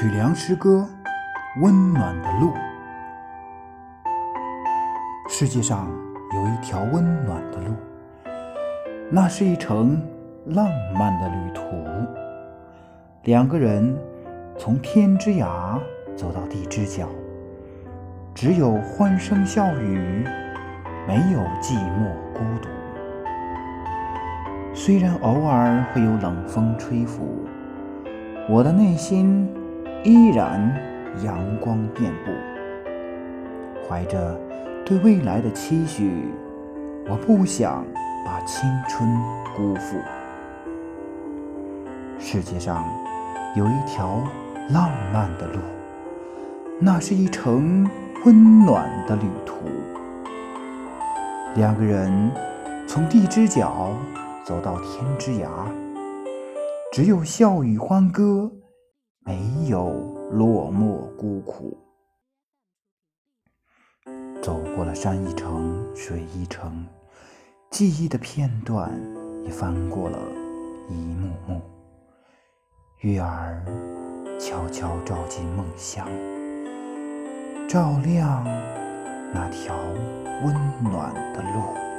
曲梁诗歌，温暖的路。世界上有一条温暖的路，那是一程浪漫的旅途。两个人从天之涯走到地之角，只有欢声笑语，没有寂寞孤独。虽然偶尔会有冷风吹拂，我的内心依然阳光遍布。怀着对未来的期许，我不想把青春辜负。世界上有一条浪漫的路，那是一程温暖的旅途。两个人从地之角走到天之涯，只有笑语欢歌，没有落寞孤苦。走过了山一程，水一程，记忆的片段也翻过了一幕幕。月儿悄悄照进梦乡，照亮那条温暖的路。